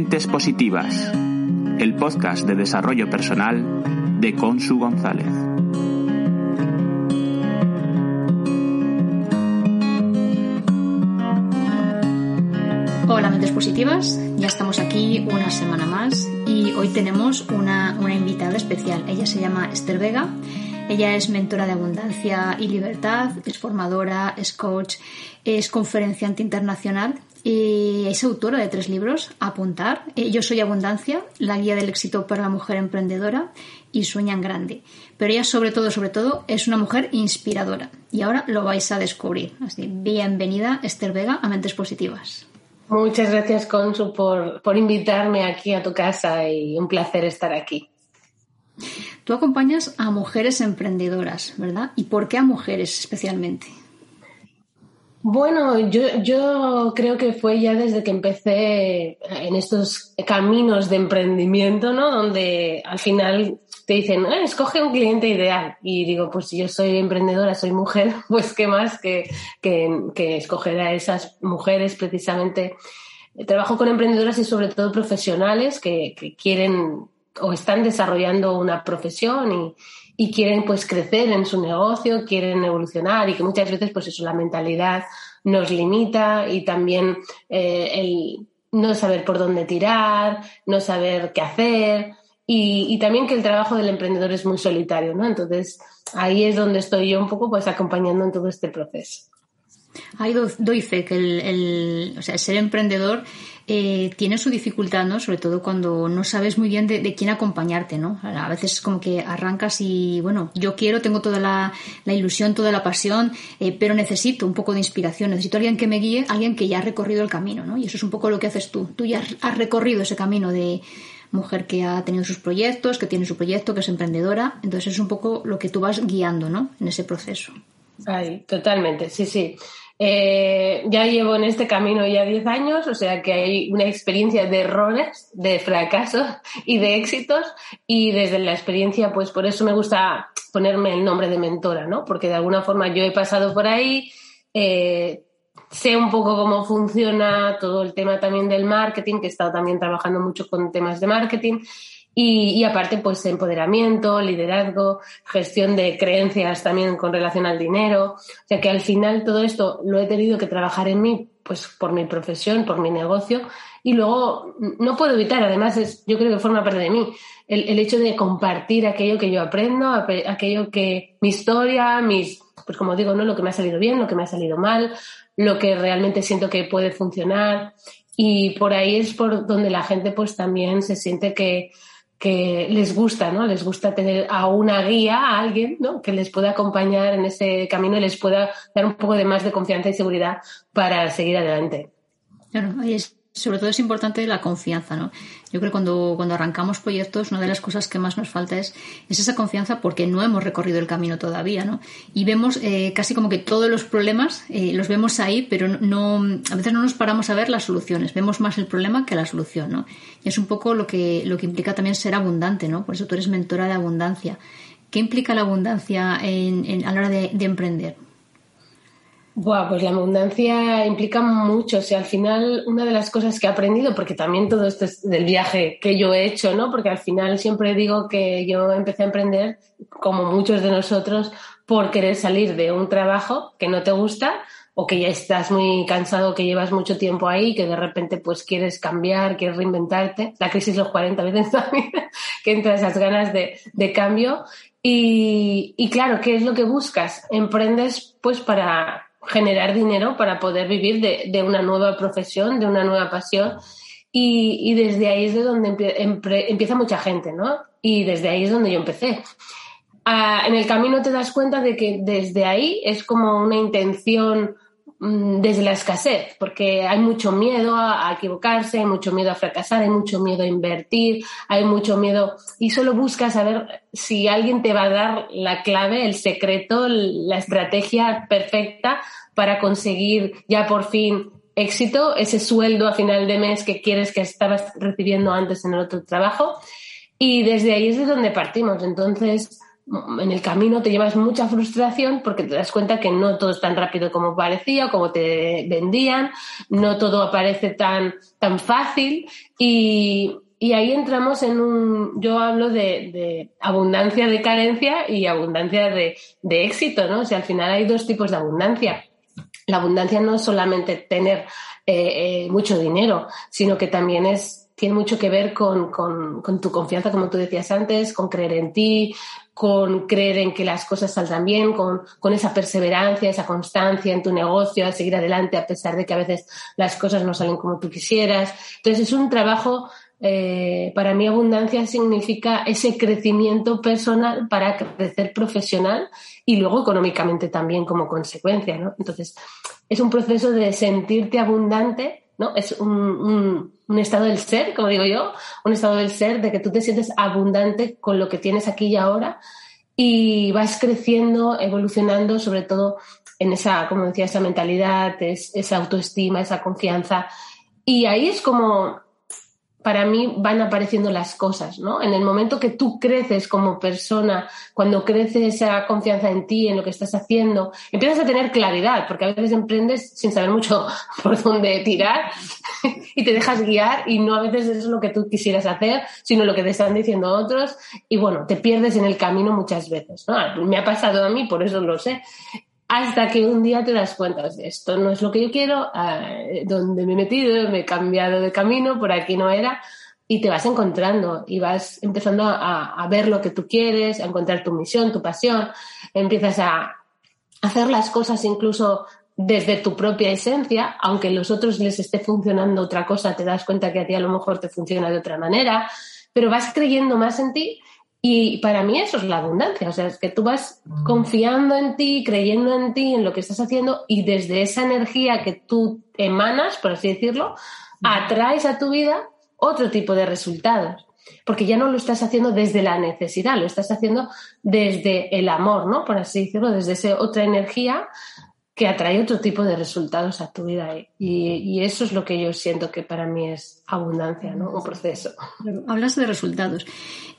Mentes Positivas, el podcast de desarrollo personal de Consu González. Hola Mentes Positivas, ya estamos aquí una semana más y hoy tenemos una, una invitada especial. Ella se llama Esther Vega. Ella es mentora de abundancia y libertad, es formadora, es coach, es conferenciante internacional y es autora de tres libros, Apuntar, eh, Yo soy Abundancia, la guía del éxito para la mujer emprendedora y Sueña en Grande. Pero ella sobre todo, sobre todo, es una mujer inspiradora y ahora lo vais a descubrir. Así, bienvenida Esther Vega a Mentes Positivas. Muchas gracias, Consu, por, por invitarme aquí a tu casa y un placer estar aquí. Tú acompañas a mujeres emprendedoras, ¿verdad? ¿Y por qué a mujeres especialmente? Bueno, yo, yo creo que fue ya desde que empecé en estos caminos de emprendimiento, ¿no? Donde al final te dicen, eh, escoge un cliente ideal. Y digo, pues si yo soy emprendedora, soy mujer, pues qué más que, que, escoger a esas mujeres precisamente. Trabajo con emprendedoras y sobre todo profesionales que, que quieren o están desarrollando una profesión y, y quieren pues crecer en su negocio, quieren evolucionar y que muchas veces pues eso, la mentalidad nos limita y también eh, el no saber por dónde tirar, no saber qué hacer y, también que el trabajo del emprendedor es muy solitario, ¿no? Entonces ahí es donde estoy yo un poco pues acompañando en todo este proceso. Ahí doy fe que el, el, o sea, ser emprendedor eh, tiene su dificultad, ¿no? Sobre todo cuando no sabes muy bien de, quién acompañarte, ¿no? A veces es como que arrancas y, bueno, yo quiero, tengo toda la, ilusión, toda la pasión, eh, pero necesito un poco de inspiración, necesito alguien que me guíe, alguien que ya ha recorrido el camino, ¿no? Y eso es un poco lo que haces tú. Tú ya has recorrido ese camino de mujer que ha tenido sus proyectos, que tiene su proyecto, que es emprendedora, entonces es un poco lo que tú vas guiando, ¿no? En ese proceso. Ay, totalmente, sí, sí. Eh, ya llevo en este camino ya 10 años, o sea que hay una experiencia de errores, de fracasos y de éxitos. Y desde la experiencia, pues por eso me gusta ponerme el nombre de mentora, ¿no? Porque de alguna forma yo he pasado por ahí, eh, sé un poco cómo funciona todo el tema también del marketing, que he estado también trabajando mucho con temas de marketing. Y, aparte, pues empoderamiento, liderazgo, gestión de creencias también con relación al dinero. O sea que al final todo esto lo he tenido que trabajar en mí, pues por mi profesión, por mi negocio. Y luego no puedo evitar, además es, yo creo que forma parte de mí, el, el hecho de compartir aquello que yo aprendo, aquello que, mi historia, mis, pues como digo, ¿no? Lo que me ha salido bien, lo que me ha salido mal, lo que realmente siento que puede funcionar. Y por ahí es por donde la gente pues también se siente que, que les gusta, ¿no? Les gusta tener a una guía, a alguien, ¿no? Que les pueda acompañar en ese camino y les pueda dar un poco de más de confianza y seguridad para seguir adelante. Claro, sobre todo es importante la confianza, ¿no? Yo creo que cuando, cuando arrancamos proyectos, una de las cosas que más nos falta es, es esa confianza porque no hemos recorrido el camino todavía, ¿no? Y vemos eh, casi como que todos los problemas eh, los vemos ahí, pero no, a veces no nos paramos a ver las soluciones. Vemos más el problema que la solución, ¿no? Y es un poco lo que, lo que implica también ser abundante, ¿no? Por eso tú eres mentora de abundancia. ¿Qué implica la abundancia en, a la hora de emprender? Buah, pues la abundancia implica mucho. O sea, al final, una de las cosas que he aprendido, porque también todo esto es del viaje que yo he hecho, ¿no? Porque al final siempre digo que yo empecé a emprender, como muchos de nosotros, por querer salir de un trabajo que no te gusta o que ya estás muy cansado, que llevas mucho tiempo ahí, que de repente pues quieres cambiar, quieres reinventarte. La crisis los 40 veces también, que entra esas ganas de, de cambio. Y claro, ¿qué es lo que buscas? Emprendes pues para generar dinero para poder vivir de, una nueva profesión, de una nueva pasión. Y, desde ahí es de donde empieza mucha gente, ¿no? Y desde ahí es donde yo empecé. Ah, en el camino te das cuenta de que desde ahí es como una intención desde la escasez, porque hay mucho miedo a, equivocarse, hay mucho miedo a fracasar, hay mucho miedo a invertir, hay mucho miedo y solo buscas saber si alguien te va a dar la clave, el secreto, la estrategia perfecta para conseguir ya por fin éxito, ese sueldo a final de mes que quieres que estabas recibiendo antes en el otro trabajo. Y desde ahí es de donde partimos. Entonces, en el camino te llevas mucha frustración porque te das cuenta que no todo es tan rápido como parecía, como te vendían, no todo aparece tan, tan fácil y, y ahí entramos en un, yo hablo de, abundancia de carencia y abundancia de, de, éxito, ¿no? O al final hay dos tipos de abundancia. La abundancia no es solamente tener eh, eh, mucho dinero, sino que también es, tiene mucho que ver con, con, tu confianza, como tú decías antes, con creer en ti, con creer en que las cosas saldrán bien, con, con esa perseverancia, esa constancia en tu negocio, a seguir adelante a pesar de que a veces las cosas no salen como tú quisieras. Entonces es un trabajo eh, para mí abundancia significa ese crecimiento personal para crecer profesional y luego económicamente también como consecuencia, ¿no? Entonces, es un proceso de sentirte abundante, ¿no? Es un, un, un, estado del ser, como digo yo, un estado del ser de que tú te sientes abundante con lo que tienes aquí y ahora y vas creciendo, evolucionando, sobre todo en esa, como decía, esa mentalidad, esa autoestima, esa confianza. Y ahí es como para mí van apareciendo las cosas, ¿no? En el momento que tú creces como persona, cuando crece esa confianza en ti, en lo que estás haciendo, empiezas a tener claridad, porque a veces emprendes sin saber mucho por dónde tirar y te dejas guiar y no a veces es lo que tú quisieras hacer, sino lo que te están diciendo otros y bueno, te pierdes en el camino muchas veces, ¿no? Me ha pasado a mí, por eso lo sé hasta que un día te das cuenta, esto no es lo que yo quiero, eh, donde me he metido, me he cambiado de camino, por aquí no era, y te vas encontrando y vas empezando a, a ver lo que tú quieres, a encontrar tu misión, tu pasión, empiezas a hacer las cosas incluso desde tu propia esencia, aunque a los otros les esté funcionando otra cosa, te das cuenta que a ti a lo mejor te funciona de otra manera, pero vas creyendo más en ti y para mí eso es la abundancia, o sea, es que tú vas confiando en ti, creyendo en ti, en lo que estás haciendo y desde esa energía que tú emanas, por así decirlo, atraes a tu vida otro tipo de resultados. Porque ya no lo estás haciendo desde la necesidad, lo estás haciendo desde el amor, ¿no? Por así decirlo, desde esa otra energía que atrae otro tipo de resultados a tu vida. Y, y, eso es lo que yo siento que para mí es abundancia, ¿no? Un proceso. Hablas de resultados.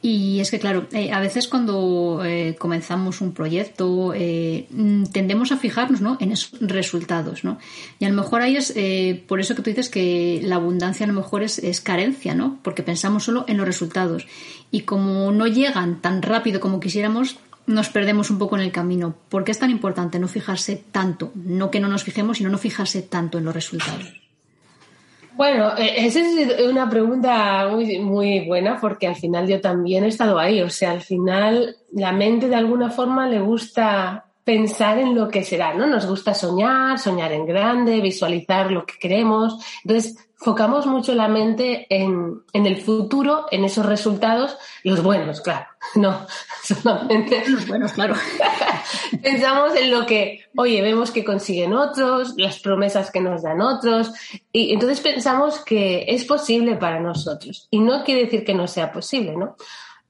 Y es que, claro, eh, a veces cuando eh, comenzamos un proyecto eh, mm, tendemos a fijarnos ¿no? en esos resultados, ¿no? Y a lo mejor ahí es eh, por eso que tú dices que la abundancia a lo mejor es, es, carencia, ¿no? Porque pensamos solo en los resultados. Y como no llegan tan rápido como quisiéramos, nos perdemos un poco en el camino. ¿Por qué es tan importante no fijarse tanto? No que no nos fijemos, sino no fijarse tanto en los resultados. Bueno, e, esa es una pregunta muy, muy buena porque al final yo también he estado ahí. O sea, al final la mente de alguna forma le gusta pensar en lo que será, ¿no? Nos gusta soñar, soñar en grande, visualizar lo que queremos. Entonces, focamos mucho la mente en, en, el futuro, en esos resultados, los buenos, claro, no, solamente los buenos, claro. Pensamos en lo que, oye, vemos que consiguen otros, las promesas que nos dan otros, y entonces pensamos que es posible para nosotros. Y no quiere decir que no sea posible, ¿no?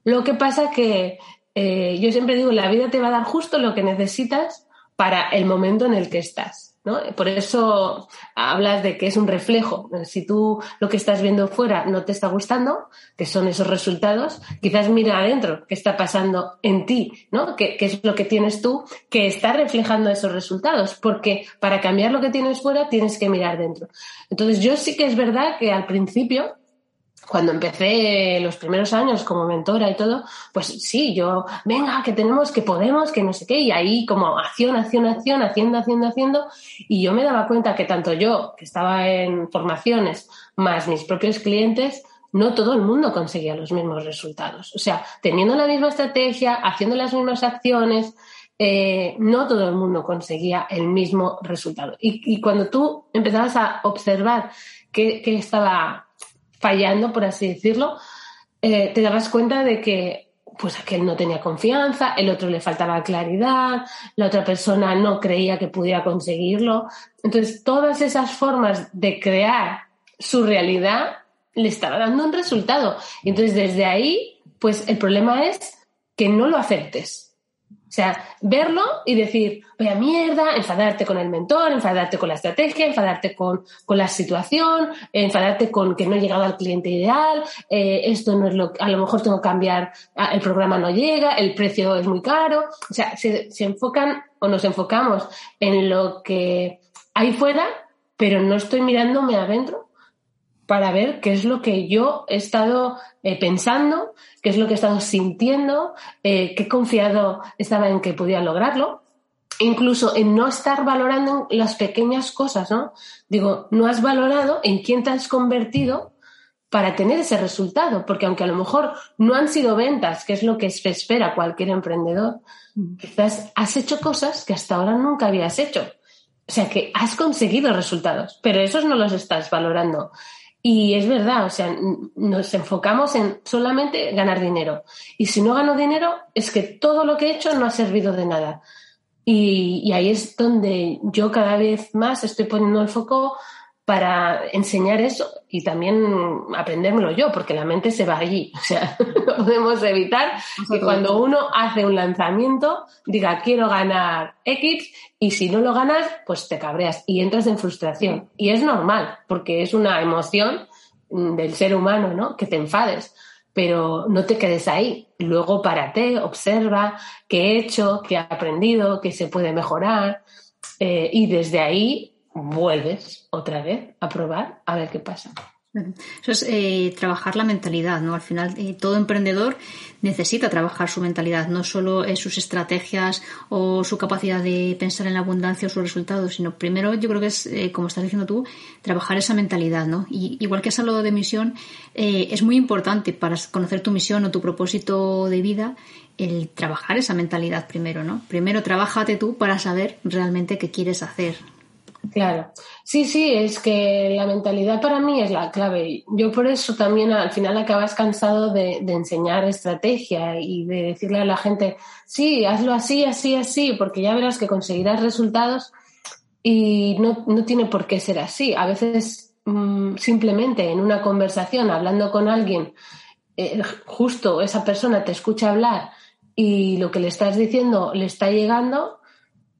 Lo que pasa que eh, yo siempre digo, la vida te va a dar justo lo que necesitas para el momento en el que estás. ¿no? Por eso hablas de que es un reflejo. Si tú lo que estás viendo fuera no te está gustando, que son esos resultados, quizás mira adentro qué está pasando en ti, ¿no? ¿Qué, qué es lo que tienes tú que está reflejando esos resultados? Porque para cambiar lo que tienes fuera tienes que mirar dentro. Entonces yo sí que es verdad que al principio cuando empecé los primeros años como mentora y todo, pues sí, yo, venga, que tenemos, que podemos, que no sé qué, y ahí como acción, acción, acción, haciendo, haciendo, haciendo, y yo me daba cuenta que tanto yo, que estaba en formaciones, más mis propios clientes, no todo el mundo conseguía los mismos resultados. O sea, teniendo la misma estrategia, haciendo las mismas acciones, eh, no todo el mundo conseguía el mismo resultado. Y, cuando tú empezabas a observar qué, qué estaba fallando, por así decirlo, eh, te dabas cuenta de que pues aquel no tenía confianza, el otro le faltaba claridad, la otra persona no creía que pudiera conseguirlo. Entonces, todas esas formas de crear su realidad le estaba dando un resultado. Entonces, desde ahí, pues el problema es que no lo aceptes. O sea, verlo y decir, vaya mierda, enfadarte con el mentor, enfadarte con la estrategia, enfadarte con, con la situación, enfadarte con que no he llegado al cliente ideal, eh, esto no es lo a lo mejor tengo que cambiar, ah, el programa no llega, el precio es muy caro. O sea, se, se enfocan o nos enfocamos en lo que hay fuera, pero no estoy mirándome adentro para ver qué es lo que yo he estado eh, pensando, qué es lo que he estado sintiendo, eh, qué confiado estaba en que podía lograrlo, incluso en no estar valorando las pequeñas cosas, ¿no? Digo, no has valorado en quién te has convertido para tener ese resultado, porque aunque a lo mejor no han sido ventas, que es lo que se espera cualquier emprendedor, mm. quizás has hecho cosas que hasta ahora nunca habías hecho. O sea que has conseguido resultados, pero esos no los estás valorando. Y es verdad, o sea, nos enfocamos en solamente ganar dinero. Y si no gano dinero, es que todo lo que he hecho no ha servido de nada. Y, y ahí es donde yo cada vez más estoy poniendo el foco para enseñar eso y también aprendérmelo yo, porque la mente se va allí. O sea, no podemos evitar que cuando uno hace un lanzamiento diga quiero ganar X y si no lo ganas, pues te cabreas y entras en frustración. Y es normal, porque es una emoción del ser humano, ¿no? Que te enfades. Pero no te quedes ahí. Luego párate, observa qué he hecho, qué he aprendido, qué se puede mejorar. Eh, y desde ahí vuelves otra vez a probar a ver qué pasa. Eso es eh, trabajar la mentalidad, ¿no? Al final, eh, todo emprendedor necesita trabajar su mentalidad, no solo sus estrategias o su capacidad de pensar en la abundancia o sus resultados, sino primero yo creo que es, eh, como estás diciendo tú, trabajar esa mentalidad, ¿no? Y igual que has hablado de misión, es muy importante para conocer tu misión o tu propósito de vida el trabajar esa mentalidad primero, ¿no? Primero trabájate tú para saber realmente qué quieres hacer, Claro, sí, sí, es que la mentalidad para mí es la clave. Yo por eso también al final acabas cansado de, enseñar estrategia y de decirle a la gente, sí, hazlo así, así, así, porque ya verás que conseguirás resultados y no, no tiene por qué ser así. A veces mm, simplemente en una conversación, hablando con alguien, eh, justo esa persona te escucha hablar y lo que le estás diciendo le está llegando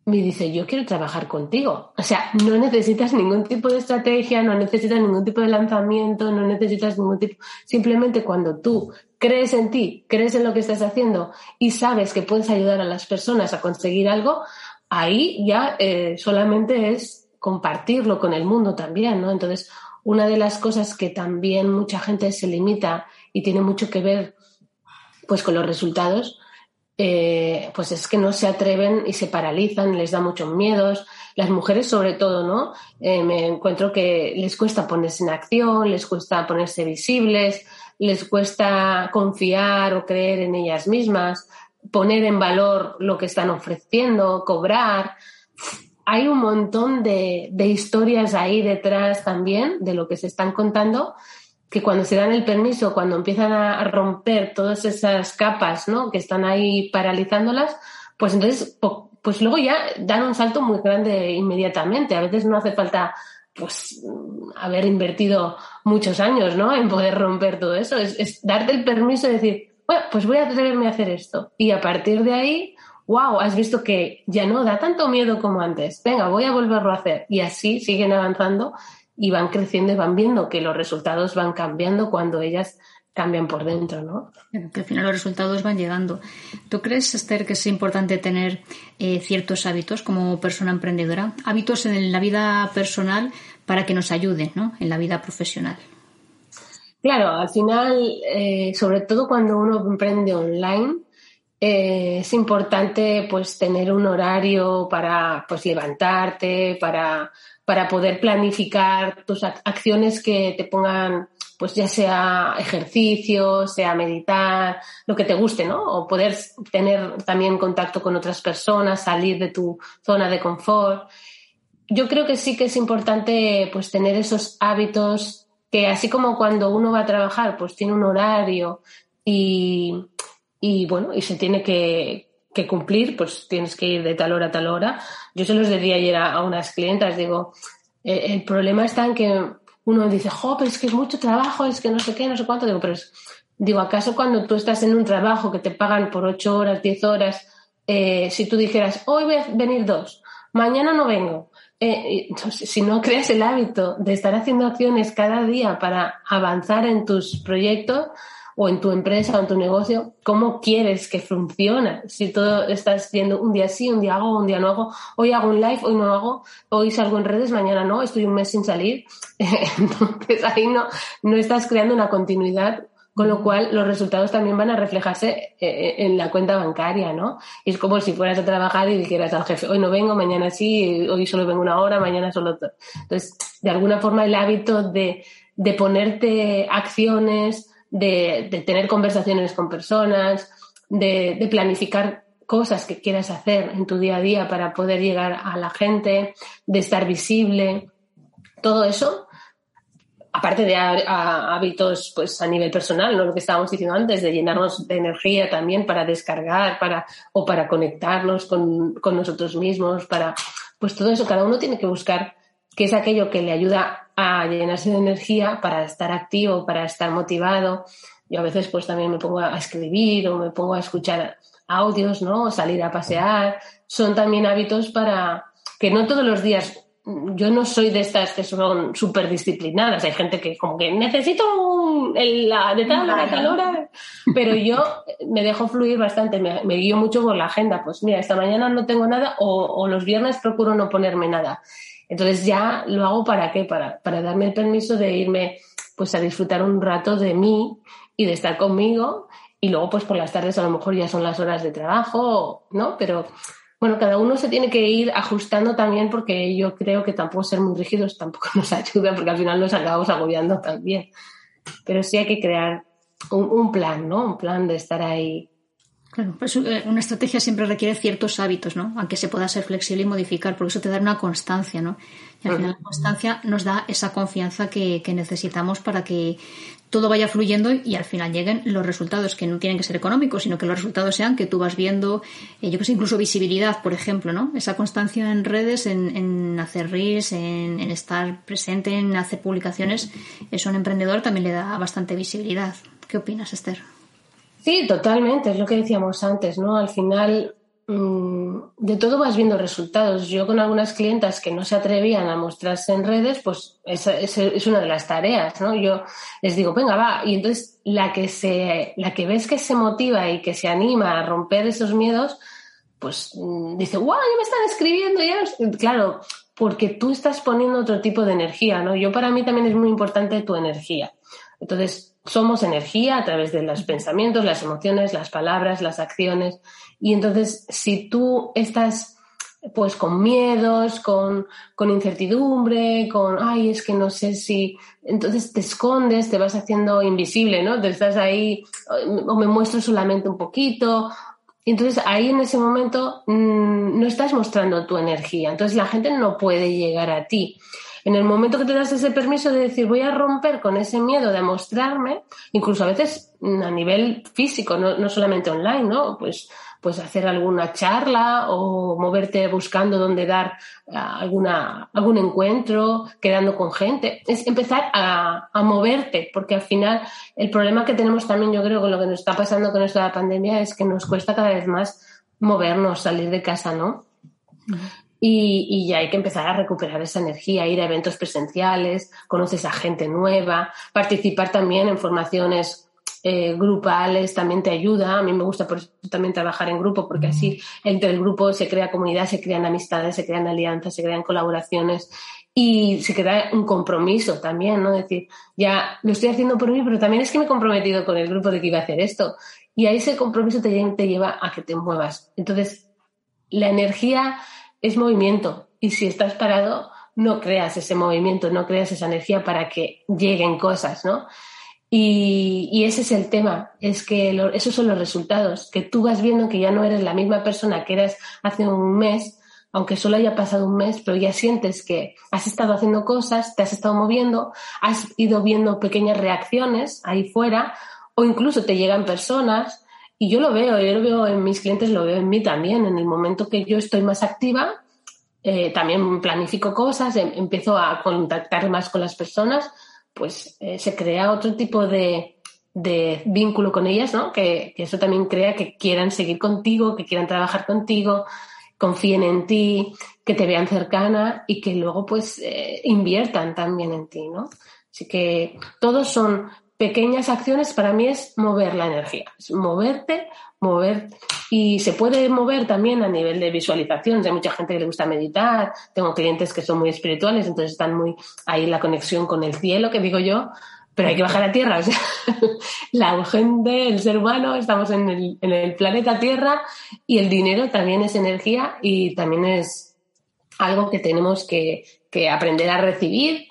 me dice, yo quiero trabajar contigo. O sea, no necesitas ningún tipo de estrategia, no necesitas ningún tipo de lanzamiento, no necesitas ningún tipo. Simplemente cuando tú crees en ti, crees en lo que estás haciendo y sabes que puedes ayudar a las personas a conseguir algo, ahí ya eh, solamente es compartirlo con el mundo también, ¿no? Entonces, una de las cosas que también mucha gente se limita y tiene mucho que ver pues con los resultados eh, pues es que no se atreven y se paralizan, les da muchos miedos. Las mujeres sobre todo, ¿no? Eh, me encuentro que les cuesta ponerse en acción, les cuesta ponerse visibles, les cuesta confiar o creer en ellas mismas, poner en valor lo que están ofreciendo, cobrar. Hay un montón de, de historias ahí detrás también de lo que se están contando que cuando se dan el permiso, cuando empiezan a romper todas esas capas ¿no? que están ahí paralizándolas, pues entonces, pues luego ya dan un salto muy grande inmediatamente. A veces no hace falta pues haber invertido muchos años ¿no? en poder romper todo eso. Es, darte el permiso de decir, bueno, pues voy a atreverme a hacer esto. Y a partir de ahí, wow, has visto que ya no da tanto miedo como antes. Venga, voy a volverlo a hacer. Y así siguen avanzando y van creciendo y van viendo que los resultados van cambiando cuando ellas cambian por dentro, ¿no? Que al final los resultados van llegando. ¿Tú crees, Esther, que es importante tener eh, ciertos hábitos como persona emprendedora? Hábitos en la vida personal para que nos ayuden, ¿no? En la vida profesional. Claro, al final, eh, sobre todo cuando uno emprende online, eh, es importante pues tener un horario para pues levantarte, para para poder planificar tus acciones que te pongan, pues ya sea ejercicio, sea meditar, lo que te guste, ¿no? O poder tener también contacto con otras personas, salir de tu zona de confort. Yo creo que sí que es importante pues tener esos hábitos que así como cuando uno va a trabajar, pues tiene un horario y, y bueno, y se tiene que, que cumplir, pues tienes que ir de tal hora a tal hora. Yo se los decía ayer a, unas clientas, digo, eh, el problema está en que uno dice, jo, pero es que es mucho trabajo, es que no sé qué, no sé cuánto, digo, pero es, digo, ¿acaso cuando tú estás en un trabajo que te pagan por ocho horas, diez horas, eh, si tú dijeras, hoy voy a venir dos, mañana no vengo, eh, si no creas el hábito de estar haciendo acciones cada día para avanzar en tus proyectos o en tu empresa o en tu negocio, ¿cómo quieres que funcione? Si todo estás yendo un día sí, un día hago, un día no hago, hoy hago un live, hoy no hago, hoy salgo en redes, mañana no, estoy un mes sin salir. Entonces ahí no, no estás creando una continuidad con lo cual, los resultados también van a reflejarse eh, eh, en la cuenta bancaria, ¿no? es como si fueras a trabajar y dijeras al jefe, hoy no vengo, mañana sí, hoy solo vengo una hora, mañana solo otro. Entonces, de alguna forma, el hábito de, de ponerte acciones, de, de, tener conversaciones con personas, de, de planificar cosas que quieras hacer en tu día a día para poder llegar a la gente, de estar visible, todo eso aparte de hábitos pues a nivel personal, ¿no? lo que estábamos diciendo antes, de llenarnos de energía también para descargar para, o para conectarnos con, con nosotros mismos, para pues todo eso, cada uno tiene que buscar qué es aquello que le ayuda a llenarse de energía para estar activo, para estar motivado. Yo a veces pues también me pongo a escribir o me pongo a escuchar audios, ¿no? O salir a pasear. Son también hábitos para que no todos los días yo no soy de estas que son súper disciplinadas. Hay gente que como que necesito la, de tal hora, tal hora, pero yo me dejo fluir bastante, me, guío mucho por la agenda. Pues mira, esta mañana no tengo nada o, los viernes procuro no ponerme nada. Entonces ya lo hago para qué? Para, para darme el permiso de irme pues a disfrutar un rato de mí y de estar conmigo y luego pues por las tardes a lo mejor ya son las horas de trabajo, ¿no? Pero bueno, cada uno se tiene que ir ajustando también porque yo creo que tampoco ser muy rígidos tampoco nos ayuda porque al final nos acabamos agobiando también. Pero sí hay que crear un, plan, ¿no? Un plan de estar ahí. Claro, pues eh, una estrategia siempre requiere ciertos hábitos, ¿no? Aunque se pueda ser flexible y modificar, porque eso te da una constancia, ¿no? Y al final la constancia nos da esa confianza que, que necesitamos para que todo vaya fluyendo y al final lleguen los resultados que no tienen que ser económicos, sino que los resultados sean que tú vas viendo, eh, yo que sé, incluso visibilidad, por ejemplo, ¿no? Esa constancia en redes, en, hacer reels, en, estar presente, en hacer publicaciones, eso a un emprendedor también le da bastante visibilidad. ¿Qué opinas, Esther? Sí, totalmente, es lo que decíamos antes, ¿no? Al final Mm, de todo vas viendo resultados. Yo con algunas clientas que no se atrevían a mostrarse en redes, pues esa, es una de las tareas, ¿no? Yo les digo, venga, va. Y entonces la que se, la que ves que se motiva y que se anima a romper esos miedos, pues mm, dice, guau, ya me están escribiendo, ya. Claro, porque tú estás poniendo otro tipo de energía, ¿no? Yo para mí también es muy importante tu energía. Entonces, somos energía a través de los pensamientos, las emociones, las palabras, las acciones. Y entonces, si tú estás pues con miedos, con, con, incertidumbre, con, ay, es que no sé si, entonces te escondes, te vas haciendo invisible, ¿no? Te estás ahí, o me muestro solamente un poquito. Entonces ahí en ese momento mm, no estás mostrando tu energía, entonces la gente no puede llegar a ti. En el momento que te das ese permiso de decir voy a romper con ese miedo de mostrarme, incluso a veces a nivel físico, no, no solamente online, ¿no? Pues pues hacer alguna charla o moverte buscando dónde dar eh, alguna, algún encuentro, quedando con gente. Es empezar a, a, moverte, porque al final el problema que tenemos también, yo creo, con lo que nos está pasando con esto pandemia es que nos cuesta cada vez más movernos, salir de casa, ¿no? Y, y, ya hay que empezar a recuperar esa energía, ir a eventos presenciales, conoces a gente nueva, participar también en formaciones eh, grupales también te ayuda. A mí me gusta por eso también trabajar en grupo, porque así entre el grupo se crea comunidad, se crean amistades, se crean alianzas, se crean colaboraciones y se crea un compromiso también, ¿no? decir, ya lo estoy haciendo por mí, pero también es que me he comprometido con el grupo de que iba a hacer esto. Y ahí ese compromiso te, te lleva a que te muevas. Entonces, la energía es movimiento. Y si estás parado, no creas ese movimiento, no creas esa energía para que lleguen cosas, ¿no? Y, ese es el tema, es que esos son los resultados, que tú vas viendo que ya no eres la misma persona que eras hace un mes, aunque solo haya pasado un mes, pero ya sientes que has estado haciendo cosas, te has estado moviendo, has ido viendo pequeñas reacciones ahí fuera, o incluso te llegan personas, y yo lo veo, yo lo veo en mis clientes, lo veo en mí también, en el momento que yo estoy más activa, eh, también planifico cosas, em, empiezo a contactar más con las personas, pues eh, se crea otro tipo de, de vínculo con ellas, ¿no? Que, eso también crea que quieran seguir contigo, que quieran trabajar contigo, confíen en ti, que te vean cercana y que luego pues eh, inviertan también en ti, ¿no? Así que todos son pequeñas acciones, para mí es mover la energía, es moverte, mover y se puede mover también a nivel de visualización. Hay mucha gente que le gusta meditar, tengo clientes que son muy espirituales, entonces están muy ahí la conexión con el cielo, que digo yo, pero hay que bajar a tierra. O sea, la gente, el ser humano, estamos en el, en el planeta Tierra y el dinero también es energía y también es algo que tenemos que, que aprender a recibir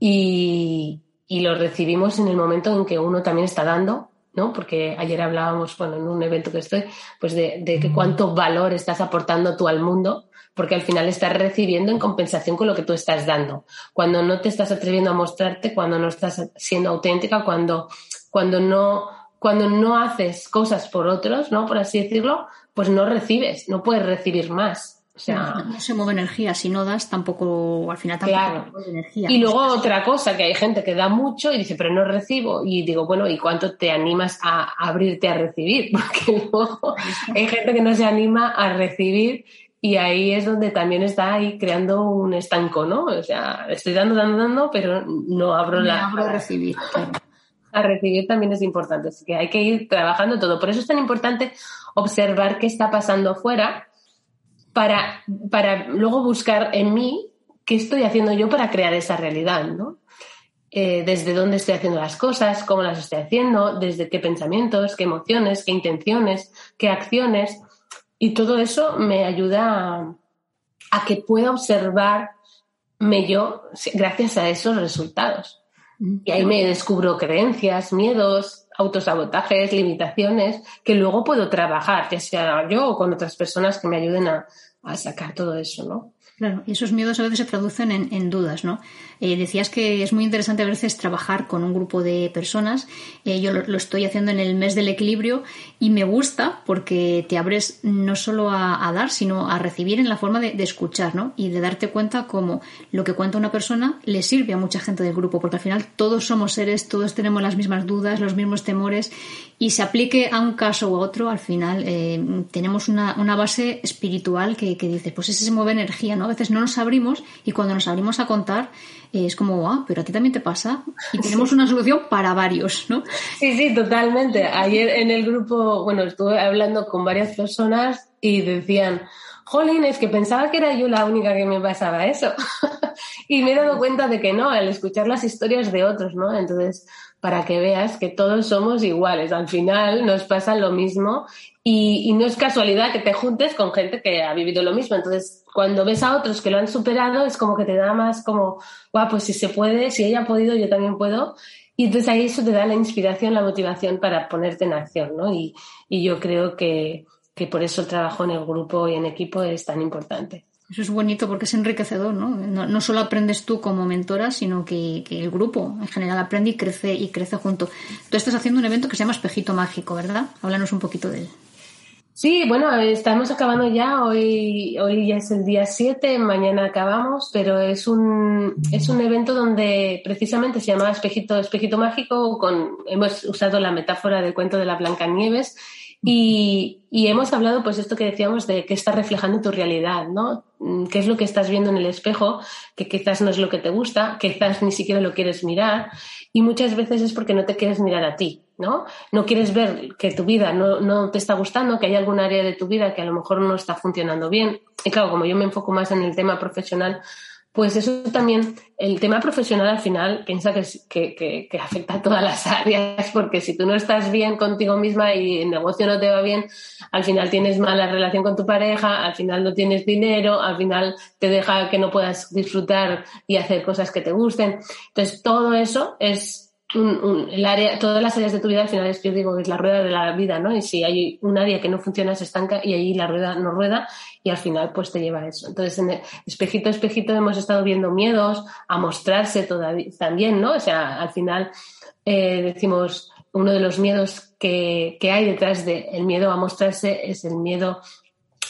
y, y, lo recibimos en el momento en que uno también está dando, ¿no? Porque ayer hablábamos, bueno, en un evento que estoy, pues de, de que cuánto valor estás aportando tú al mundo porque al final estás recibiendo en compensación con lo que tú estás dando. Cuando no te estás atreviendo a mostrarte, cuando no estás siendo auténtica, cuando, cuando, no, cuando no haces cosas por otros, ¿no? Por así decirlo, pues no recibes, no puedes recibir más. O sea, no, se mueve energía, si no das tampoco, al final tampoco claro. energía. Y luego otra cosa, que hay gente que da mucho y dice, pero no recibo. Y digo, bueno, ¿y cuánto te animas a abrirte a recibir? Porque luego hay gente que no se anima a recibir y ahí es donde también está ahí creando un estanco, ¿no? O sea, estoy dando, dando, dando, pero no abro la... Abro a recibir. A recibir también es importante, así que hay que ir trabajando todo. Por eso es tan importante observar qué está pasando fuera para, para luego buscar en mí qué estoy haciendo yo para crear esa realidad, ¿no? Eh, desde dónde estoy haciendo las cosas, cómo las estoy haciendo, desde qué pensamientos, qué emociones, qué intenciones, qué acciones y todo eso me ayuda a, que pueda observarme yo gracias a esos resultados. Y ahí me descubro creencias, miedos, autosabotajes, limitaciones, que luego puedo trabajar, ya sea yo o con otras personas que me ayuden a, a sacar todo eso, ¿no? Claro, y esos miedos a veces se traducen en, dudas, ¿no? Eh, decías que es muy interesante a veces trabajar con un grupo de personas. Eh, yo lo, estoy haciendo en el mes del equilibrio y me gusta porque te abres no solo a, dar, sino a recibir en la forma de, escuchar, ¿no? Y de darte cuenta cómo lo que cuenta una persona le sirve a mucha gente del grupo, porque al final todos somos seres, todos tenemos las mismas dudas, los mismos temores y se aplique a un caso u otro, al final eh, tenemos una, base espiritual que, que dice, pues ese se mueve energía, ¿no? A veces no nos abrimos y cuando nos abrimos a contar eh, es como, ah, pero a ti también te pasa y tenemos una solución para varios, ¿no? Sí, sí, totalmente. Ayer en el grupo, bueno, estuve hablando con varias personas y decían, jolín, es que pensaba que era yo la única que me pasaba eso. y me he dado cuenta de que no, al escuchar las historias de otros, ¿no? Entonces, para que veas que todos somos iguales. Al final nos pasa lo mismo y, no es casualidad que te juntes con gente que ha vivido lo mismo. Entonces, cuando ves a otros que lo han superado, es como que te da más como, guau, pues si se puede, si ella ha podido, yo también puedo. Y entonces ahí eso te da la inspiración, la motivación para ponerte en acción, ¿no? Y, y yo creo que, que por eso el trabajo en el grupo y en equipo es tan importante. Eso es bonito porque es enriquecedor, ¿no? No, solo aprendes tú como mentora, sino que, el grupo en general aprende y crece y crece junto. Tú estás haciendo un evento que se llama Espejito Mágico, ¿verdad? Háblanos un poquito de él. Sí, bueno, estamos acabando ya. Hoy, hoy ya es el día 7, mañana acabamos, pero es un, es un evento donde precisamente se llama Espejito, Espejito Mágico. Con, hemos usado la metáfora del cuento de la Blancanieves y, y hemos hablado, pues, esto que decíamos de qué está reflejando tu realidad, ¿no? Mm, ¿Qué es lo que estás viendo en el espejo? Que quizás no es lo que te gusta, quizás ni siquiera lo quieres mirar. Y muchas veces es porque no te quieres mirar a ti, ¿no? No quieres ver que tu vida no, no te está gustando, que hay algún área de tu vida que a lo mejor no está funcionando bien. Y claro, como yo me enfoco más en el tema profesional, pues eso también, el tema profesional al final piensa que, que, que, afecta a todas las áreas, porque si tú no estás bien contigo misma y el negocio no te va bien, al final tienes mala relación con tu pareja, al final no tienes dinero, al final te deja que no puedas disfrutar y hacer cosas que te gusten. Entonces, todo eso es el área, todas las áreas de tu vida al final es yo digo es la rueda de la vida, ¿no? Y si hay un área que no funciona se estanca y ahí la rueda no rueda y al final pues te lleva a eso. Entonces en el espejito espejito hemos estado viendo miedos a mostrarse todavía también, ¿no? O sea, al final eh, decimos uno de los miedos que, que hay detrás del miedo a mostrarse es el miedo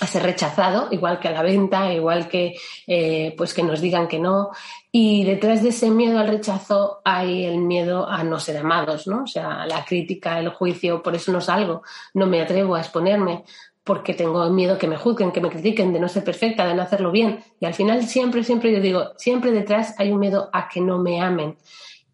a ser rechazado, igual que a la venta, igual que eh, pues que nos digan que no. Y detrás de ese miedo al rechazo hay el miedo a no ser amados, ¿no? O sea, la crítica, el juicio, por eso no salgo, no me atrevo a exponerme, porque tengo miedo que me juzguen, que me critiquen, de no ser perfecta, de no hacerlo bien. Y al final siempre, siempre yo digo, siempre detrás hay un miedo a que no me amen.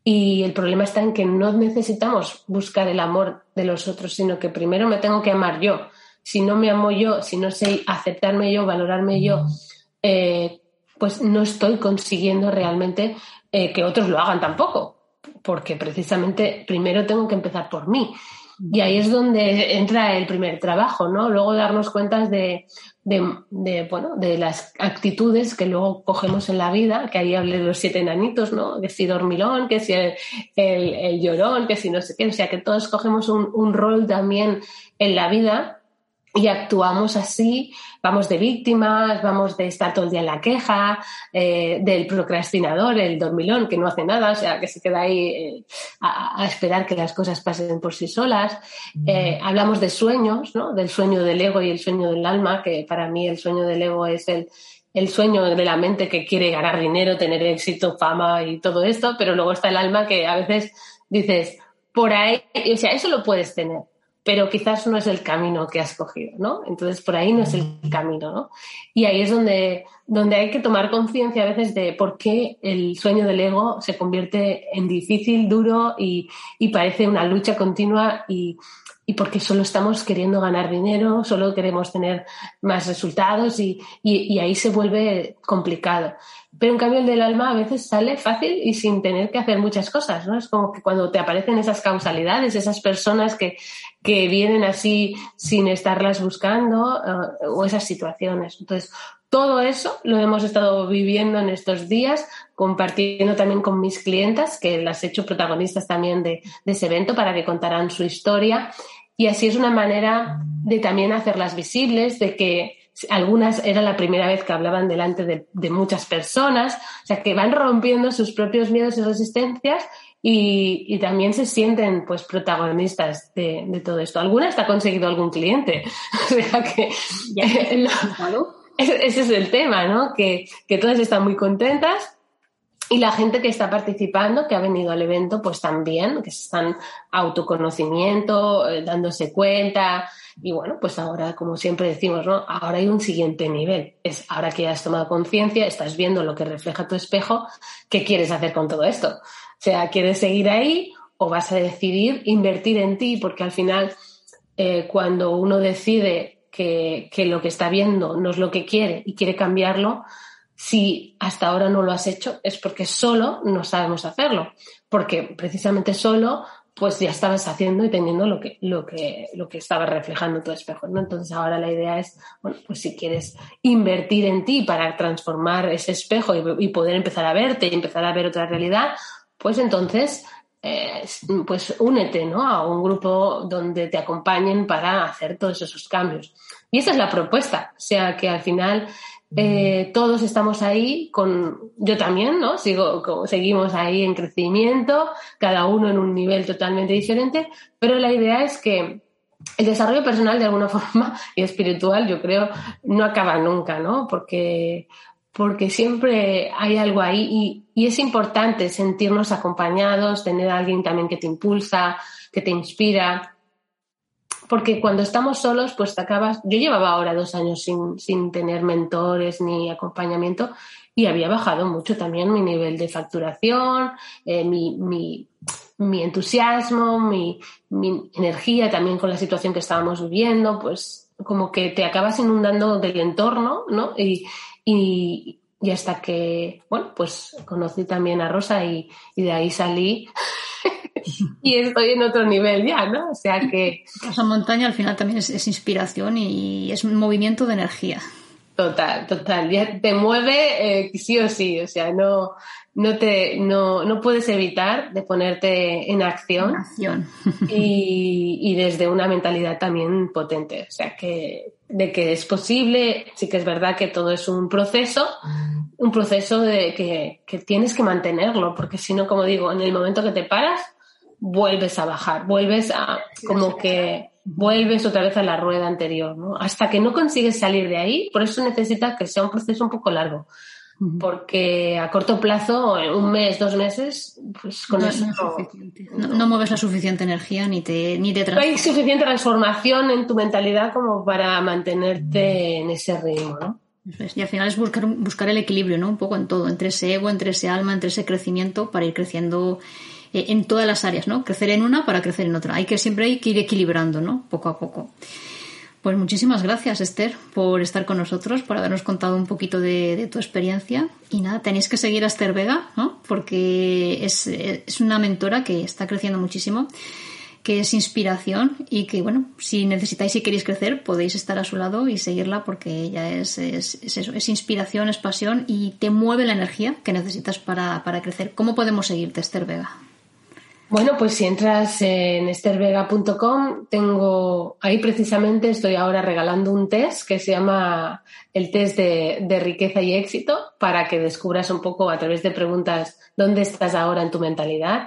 Y el problema está en que no necesitamos buscar el amor de los otros, sino que primero me tengo que amar yo si no me amo yo, si no sé aceptarme yo, valorarme yo, eh, pues no estoy consiguiendo realmente eh, que otros lo hagan tampoco, porque precisamente primero tengo que empezar por mí. Y ahí es donde entra el primer trabajo, ¿no? Luego darnos cuenta de, de, bueno, de las actitudes que luego cogemos en la vida, que ahí hablé de los siete enanitos, ¿no? Que si dormilón, que si el, el, llorón, que si no sé qué, o sea, que todos cogemos un, un rol también en la vida y actuamos así, vamos de víctimas, vamos de estar todo el día en la queja, eh, del procrastinador, el dormilón que no hace nada, o sea, que se queda ahí eh, a, esperar que las cosas pasen por sí solas. Eh, hablamos de sueños, ¿no? Del sueño del ego y el sueño del alma, que para mí el sueño del ego es el, el sueño de la mente que quiere ganar dinero, tener éxito, fama y todo esto, pero luego está el alma que a veces dices, por ahí, o sea, eso lo puedes tener pero quizás no es el camino que has cogido, ¿no? Entonces, por ahí no es el camino, ¿no? Y ahí es donde, donde hay que tomar conciencia a veces de por qué el sueño del ego se convierte en difícil, duro y, y parece una lucha continua y, y porque solo estamos queriendo ganar dinero, solo queremos tener más resultados y, y, ahí se vuelve complicado. Pero en cambio el del alma a veces sale fácil y sin tener que hacer muchas cosas, ¿no? Es como que cuando te aparecen esas causalidades, esas personas que, que vienen así sin estarlas buscando eh, o esas situaciones. Entonces, todo eso lo hemos estado viviendo en estos días, compartiendo también con mis clientas, que las he hecho protagonistas también de, ese evento para que contaran su historia. Y así es una manera de también hacerlas visibles, de que algunas era la primera vez que hablaban delante de, de, muchas personas, o sea, que van rompiendo sus propios miedos y resistencias y, y también se sienten pues protagonistas de, de, todo esto. Algunas ha conseguido algún cliente, o sea que ese es el tema, ¿no? Que, que todas están muy contentas y la gente que está participando, que ha venido al evento, pues también, que están autoconocimiento, eh, dándose cuenta. Y bueno, pues ahora, como siempre decimos, ¿no? Ahora hay un siguiente nivel. Es ahora que ya has tomado conciencia, estás viendo lo que refleja tu espejo, ¿qué quieres hacer con todo esto? O sea, ¿quieres seguir ahí o vas a decidir invertir en ti? Porque al final, eh, cuando uno decide que, que lo que está viendo no es lo que quiere y quiere cambiarlo, si hasta ahora no lo has hecho es porque solo no sabemos hacerlo, porque precisamente solo pues ya estabas haciendo y teniendo lo que, lo que, lo que estaba reflejando tu espejo, ¿no? Entonces ahora la idea es, bueno, pues si quieres invertir en ti para transformar ese espejo y, poder empezar a verte y empezar a ver otra realidad, pues entonces eh, pues únete ¿no? a un grupo donde te acompañen para hacer todos esos cambios. Y esa es la propuesta. O sea que al final eh, todos estamos ahí con, yo también, ¿no? Sigo, seguimos ahí en crecimiento, cada uno en un nivel totalmente diferente, pero la idea es que el desarrollo personal de alguna forma y espiritual, yo creo, no acaba nunca, ¿no? Porque, porque siempre hay algo ahí y, es importante sentirnos acompañados, tener alguien también que te impulsa, que te inspira, porque cuando estamos solos, pues te acabas. Yo llevaba ahora dos años sin, sin tener mentores ni acompañamiento y había bajado mucho también mi nivel de facturación, eh, mi, mi, mi, entusiasmo, mi, mi, energía también con la situación que estábamos viviendo, pues como que te acabas inundando del entorno, ¿no? Y, y, y hasta que, bueno, pues conocí también a Rosa y, y de ahí salí y estoy en otro nivel ya, ¿no? O sea que... Casa Montaña al final también es, inspiración y es un movimiento de energía. Total, total. Ya te mueve eh, sí o sí, o sea, no, no, te, no, no puedes evitar de ponerte en acción. acción. y, y desde una mentalidad también potente. O sea, que de que es posible, sí que es verdad que todo es un proceso, un proceso de que, que tienes que mantenerlo, porque si no, como digo, en el momento que te paras, vuelves a bajar, vuelves a como que vuelves otra vez a la rueda anterior, ¿no? Hasta que no consigues salir de ahí, por eso necesitas que sea un proceso un poco largo. Porque a corto plazo, un mes, dos meses, pues con eso no, mueves la suficiente energía ni te, ni te No hay suficiente transformación en tu mentalidad como para mantenerte en ese ritmo, ¿no? Y al final es buscar, buscar el equilibrio, ¿no? Un poco en todo, entre ese ego, entre ese alma, entre ese crecimiento para ir creciendo eh, en todas las áreas, ¿no? Crecer en una para crecer en otra. Hay que siempre hay que ir equilibrando, ¿no? Poco a poco. Pues muchísimas gracias, Esther, por estar con nosotros, por habernos contado un poquito de, tu experiencia. Y nada, tenéis que seguir a Esther Vega, ¿no? Porque es, es una mentora que está creciendo muchísimo que es inspiración y que, bueno, si necesitáis y queréis crecer, podéis estar a su lado y seguirla porque ella es, es, eso, es inspiración, es pasión y te mueve la energía que necesitas para, para crecer. ¿Cómo podemos seguirte, Esther Vega? Bueno, pues si entras en estervega.com, tengo ahí precisamente estoy ahora regalando un test que se llama el test de, de, riqueza y éxito para que descubras un poco a través de preguntas dónde estás ahora en tu mentalidad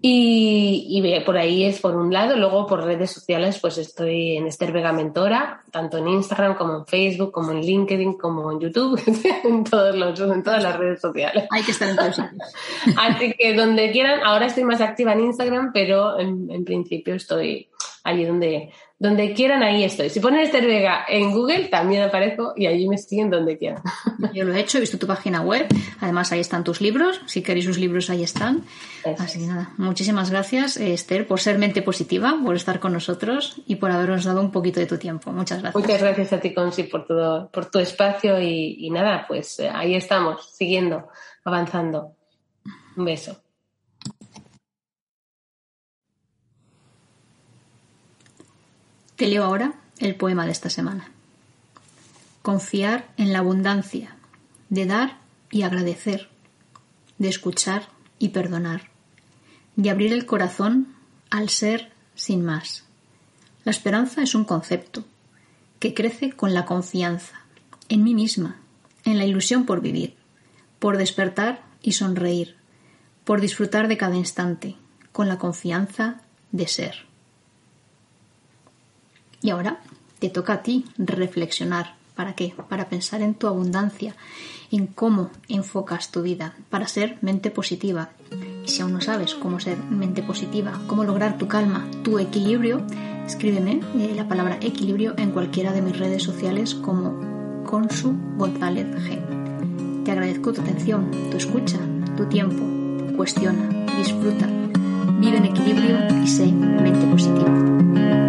y, por ahí es por un lado, luego por redes sociales, pues estoy en Esther Vega Mentora, tanto en Instagram como en Facebook, como en LinkedIn, como en YouTube, en, todos los, en todas las redes sociales. Hay que estar en todos Así que donde quieran, ahora estoy más activa en Instagram, pero en principio estoy allí donde, donde quieran, ahí estoy. Si ponen Esther Vega en Google, también aparezco y allí me siguen donde quieran. Yo lo he hecho, he visto tu página web. Además, ahí están tus libros. Si queréis sus libros, ahí están. Así que nada, muchísimas gracias, Esther, por ser mente positiva, por estar con nosotros y por habernos dado un poquito de tu tiempo. Muchas gracias. Muchas gracias a ti, Consi, por, todo, por tu espacio y, y nada, pues eh, ahí estamos, siguiendo, avanzando. Un beso. Te leo ahora el poema de esta semana. Confiar en la abundancia, de dar y agradecer, de escuchar y perdonar, de abrir el corazón al ser sin más. La esperanza es un concepto que crece con la confianza en mí misma, en la ilusión por vivir, por despertar y sonreír, por disfrutar de cada instante, con la confianza de ser. Y ahora te toca a ti reflexionar. ¿Para qué? Para pensar en tu abundancia, en cómo enfocas tu vida, para ser mente positiva. Y si aún no sabes cómo ser mente positiva, cómo lograr tu calma, tu equilibrio, escríbeme eh, la palabra equilibrio en cualquiera de mis redes sociales como Consu González G. Te agradezco tu atención, tu escucha, tu tiempo. Cuestiona, disfruta, vive en equilibrio y sé mente positiva.